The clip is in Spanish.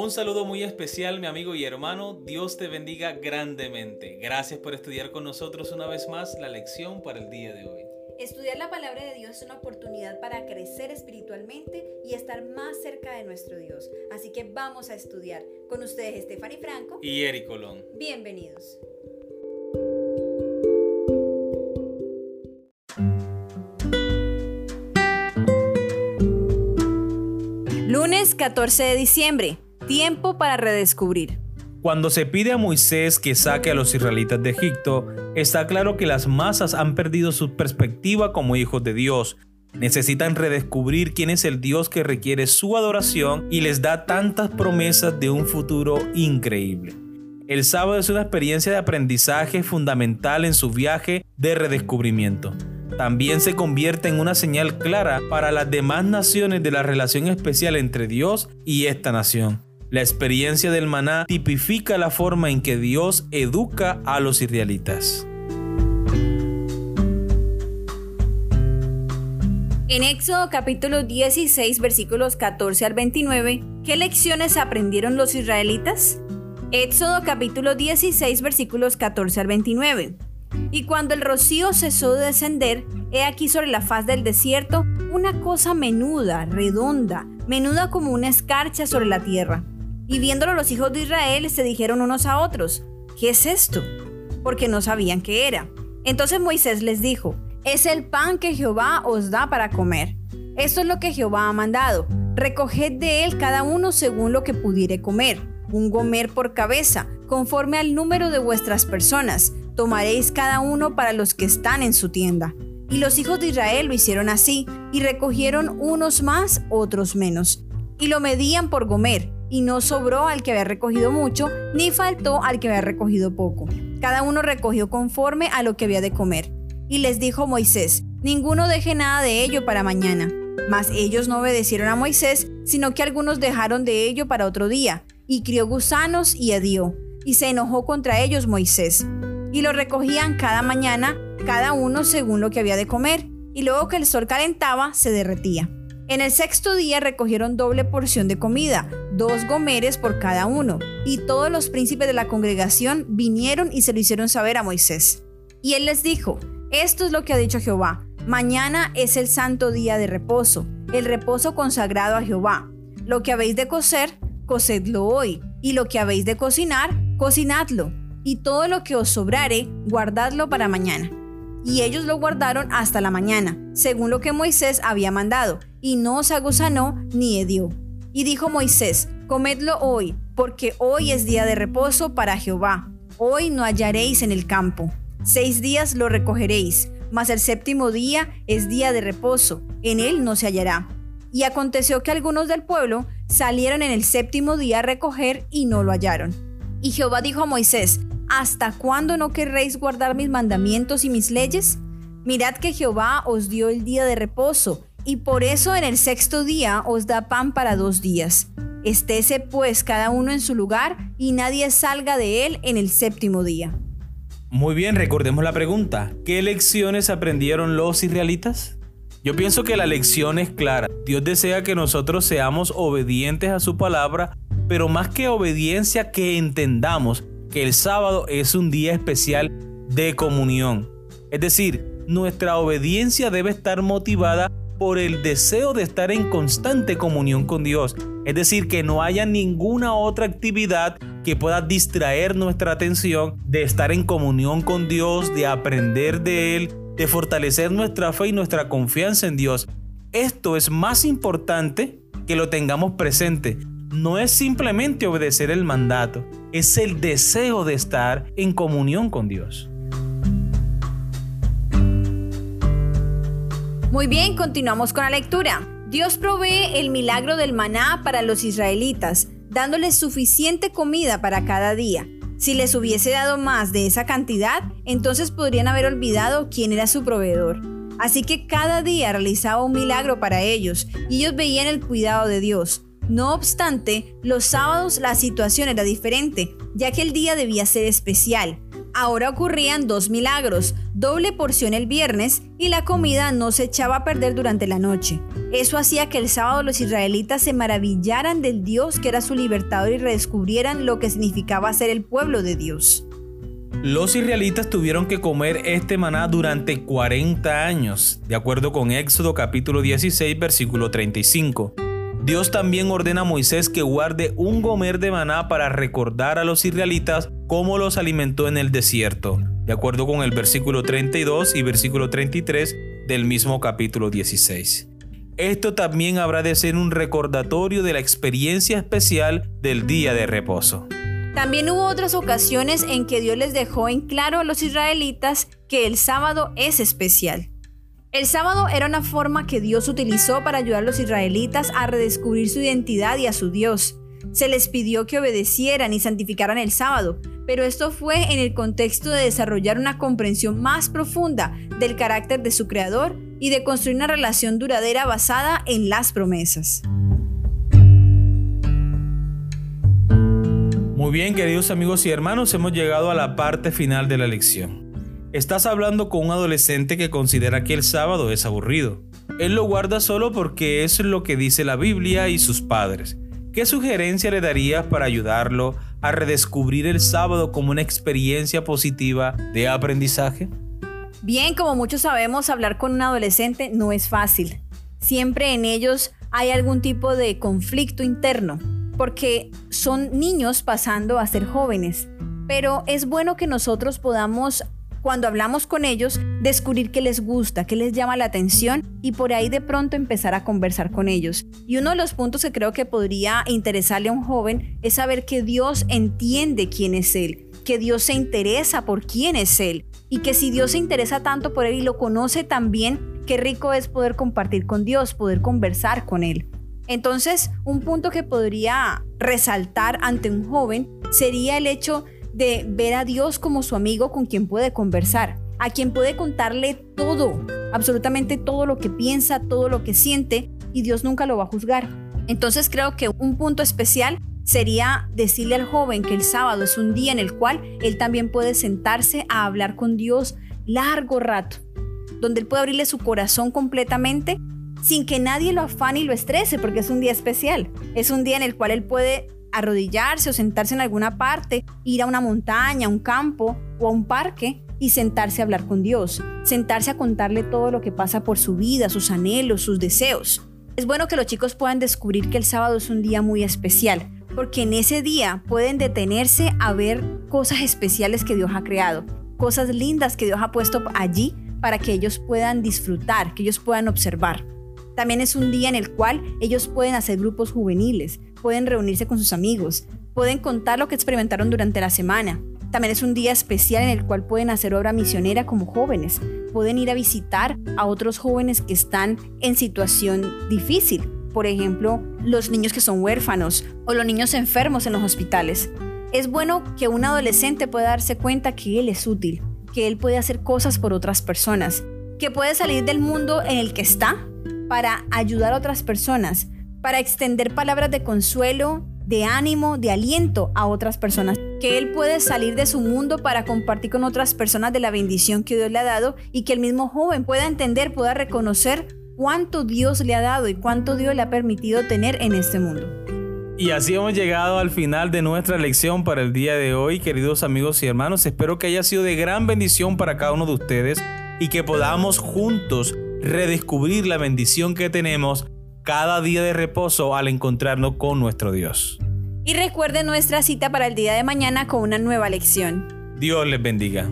Un saludo muy especial, mi amigo y hermano. Dios te bendiga grandemente. Gracias por estudiar con nosotros una vez más la lección para el día de hoy. Estudiar la palabra de Dios es una oportunidad para crecer espiritualmente y estar más cerca de nuestro Dios. Así que vamos a estudiar. Con ustedes, Stephanie Franco y Eric Colón. Bienvenidos. Lunes 14 de diciembre. Tiempo para redescubrir. Cuando se pide a Moisés que saque a los israelitas de Egipto, está claro que las masas han perdido su perspectiva como hijos de Dios. Necesitan redescubrir quién es el Dios que requiere su adoración y les da tantas promesas de un futuro increíble. El sábado es una experiencia de aprendizaje fundamental en su viaje de redescubrimiento. También se convierte en una señal clara para las demás naciones de la relación especial entre Dios y esta nación. La experiencia del maná tipifica la forma en que Dios educa a los israelitas. En Éxodo capítulo 16 versículos 14 al 29, ¿qué lecciones aprendieron los israelitas? Éxodo capítulo 16 versículos 14 al 29. Y cuando el rocío cesó de descender, he aquí sobre la faz del desierto una cosa menuda, redonda, menuda como una escarcha sobre la tierra y viéndolo los hijos de Israel se dijeron unos a otros, ¿qué es esto? Porque no sabían qué era. Entonces Moisés les dijo, es el pan que Jehová os da para comer. Esto es lo que Jehová ha mandado. Recoged de él cada uno según lo que pudiere comer, un gomer por cabeza, conforme al número de vuestras personas. Tomaréis cada uno para los que están en su tienda. Y los hijos de Israel lo hicieron así, y recogieron unos más, otros menos. Y lo medían por gomer, y no sobró al que había recogido mucho, ni faltó al que había recogido poco. Cada uno recogió conforme a lo que había de comer. Y les dijo Moisés, ninguno deje nada de ello para mañana. Mas ellos no obedecieron a Moisés, sino que algunos dejaron de ello para otro día, y crió gusanos y hedió, y se enojó contra ellos Moisés. Y lo recogían cada mañana, cada uno según lo que había de comer, y luego que el sol calentaba, se derretía. En el sexto día recogieron doble porción de comida, dos gomeres por cada uno, y todos los príncipes de la congregación vinieron y se lo hicieron saber a Moisés. Y él les dijo, esto es lo que ha dicho Jehová, mañana es el santo día de reposo, el reposo consagrado a Jehová. Lo que habéis de cocer, cocedlo hoy, y lo que habéis de cocinar, cocinadlo, y todo lo que os sobrare, guardadlo para mañana y ellos lo guardaron hasta la mañana, según lo que Moisés había mandado, y no se aguzanó ni hedió. Y dijo Moisés, comedlo hoy, porque hoy es día de reposo para Jehová. Hoy no hallaréis en el campo. Seis días lo recogeréis, mas el séptimo día es día de reposo, en él no se hallará. Y aconteció que algunos del pueblo salieron en el séptimo día a recoger y no lo hallaron. Y Jehová dijo a Moisés, ¿Hasta cuándo no querréis guardar mis mandamientos y mis leyes? Mirad que Jehová os dio el día de reposo, y por eso en el sexto día os da pan para dos días. Estése pues cada uno en su lugar, y nadie salga de él en el séptimo día. Muy bien, recordemos la pregunta. ¿Qué lecciones aprendieron los israelitas? Yo pienso que la lección es clara. Dios desea que nosotros seamos obedientes a su palabra, pero más que obediencia, que entendamos que el sábado es un día especial de comunión. Es decir, nuestra obediencia debe estar motivada por el deseo de estar en constante comunión con Dios. Es decir, que no haya ninguna otra actividad que pueda distraer nuestra atención de estar en comunión con Dios, de aprender de Él, de fortalecer nuestra fe y nuestra confianza en Dios. Esto es más importante que lo tengamos presente no es simplemente obedecer el mandato, es el deseo de estar en comunión con Dios. Muy bien, continuamos con la lectura. Dios provee el milagro del maná para los israelitas, dándoles suficiente comida para cada día. Si les hubiese dado más de esa cantidad, entonces podrían haber olvidado quién era su proveedor. Así que cada día realizaba un milagro para ellos y ellos veían el cuidado de Dios. No obstante, los sábados la situación era diferente, ya que el día debía ser especial. Ahora ocurrían dos milagros, doble porción el viernes y la comida no se echaba a perder durante la noche. Eso hacía que el sábado los israelitas se maravillaran del Dios que era su libertador y redescubrieran lo que significaba ser el pueblo de Dios. Los israelitas tuvieron que comer este maná durante 40 años, de acuerdo con Éxodo capítulo 16 versículo 35. Dios también ordena a Moisés que guarde un gomer de maná para recordar a los israelitas cómo los alimentó en el desierto, de acuerdo con el versículo 32 y versículo 33 del mismo capítulo 16. Esto también habrá de ser un recordatorio de la experiencia especial del día de reposo. También hubo otras ocasiones en que Dios les dejó en claro a los israelitas que el sábado es especial. El sábado era una forma que Dios utilizó para ayudar a los israelitas a redescubrir su identidad y a su Dios. Se les pidió que obedecieran y santificaran el sábado, pero esto fue en el contexto de desarrollar una comprensión más profunda del carácter de su Creador y de construir una relación duradera basada en las promesas. Muy bien, queridos amigos y hermanos, hemos llegado a la parte final de la lección. Estás hablando con un adolescente que considera que el sábado es aburrido. Él lo guarda solo porque es lo que dice la Biblia y sus padres. ¿Qué sugerencia le darías para ayudarlo a redescubrir el sábado como una experiencia positiva de aprendizaje? Bien, como muchos sabemos, hablar con un adolescente no es fácil. Siempre en ellos hay algún tipo de conflicto interno porque son niños pasando a ser jóvenes. Pero es bueno que nosotros podamos, cuando hablamos con ellos, descubrir qué les gusta, qué les llama la atención y por ahí de pronto empezar a conversar con ellos. Y uno de los puntos que creo que podría interesarle a un joven es saber que Dios entiende quién es Él, que Dios se interesa por quién es Él y que si Dios se interesa tanto por Él y lo conoce también, qué rico es poder compartir con Dios, poder conversar con Él. Entonces, un punto que podría resaltar ante un joven sería el hecho de ver a Dios como su amigo con quien puede conversar, a quien puede contarle todo, absolutamente todo lo que piensa, todo lo que siente, y Dios nunca lo va a juzgar. Entonces creo que un punto especial sería decirle al joven que el sábado es un día en el cual él también puede sentarse a hablar con Dios largo rato, donde él puede abrirle su corazón completamente sin que nadie lo afane y lo estrese, porque es un día especial. Es un día en el cual él puede arrodillarse o sentarse en alguna parte, ir a una montaña, a un campo o a un parque y sentarse a hablar con Dios, sentarse a contarle todo lo que pasa por su vida, sus anhelos, sus deseos. Es bueno que los chicos puedan descubrir que el sábado es un día muy especial, porque en ese día pueden detenerse a ver cosas especiales que Dios ha creado, cosas lindas que Dios ha puesto allí para que ellos puedan disfrutar, que ellos puedan observar. También es un día en el cual ellos pueden hacer grupos juveniles, pueden reunirse con sus amigos, pueden contar lo que experimentaron durante la semana. También es un día especial en el cual pueden hacer obra misionera como jóvenes, pueden ir a visitar a otros jóvenes que están en situación difícil, por ejemplo, los niños que son huérfanos o los niños enfermos en los hospitales. Es bueno que un adolescente pueda darse cuenta que él es útil, que él puede hacer cosas por otras personas, que puede salir del mundo en el que está para ayudar a otras personas, para extender palabras de consuelo, de ánimo, de aliento a otras personas. Que Él puede salir de su mundo para compartir con otras personas de la bendición que Dios le ha dado y que el mismo joven pueda entender, pueda reconocer cuánto Dios le ha dado y cuánto Dios le ha permitido tener en este mundo. Y así hemos llegado al final de nuestra lección para el día de hoy, queridos amigos y hermanos. Espero que haya sido de gran bendición para cada uno de ustedes y que podamos juntos redescubrir la bendición que tenemos cada día de reposo al encontrarnos con nuestro Dios. Y recuerde nuestra cita para el día de mañana con una nueva lección. Dios les bendiga.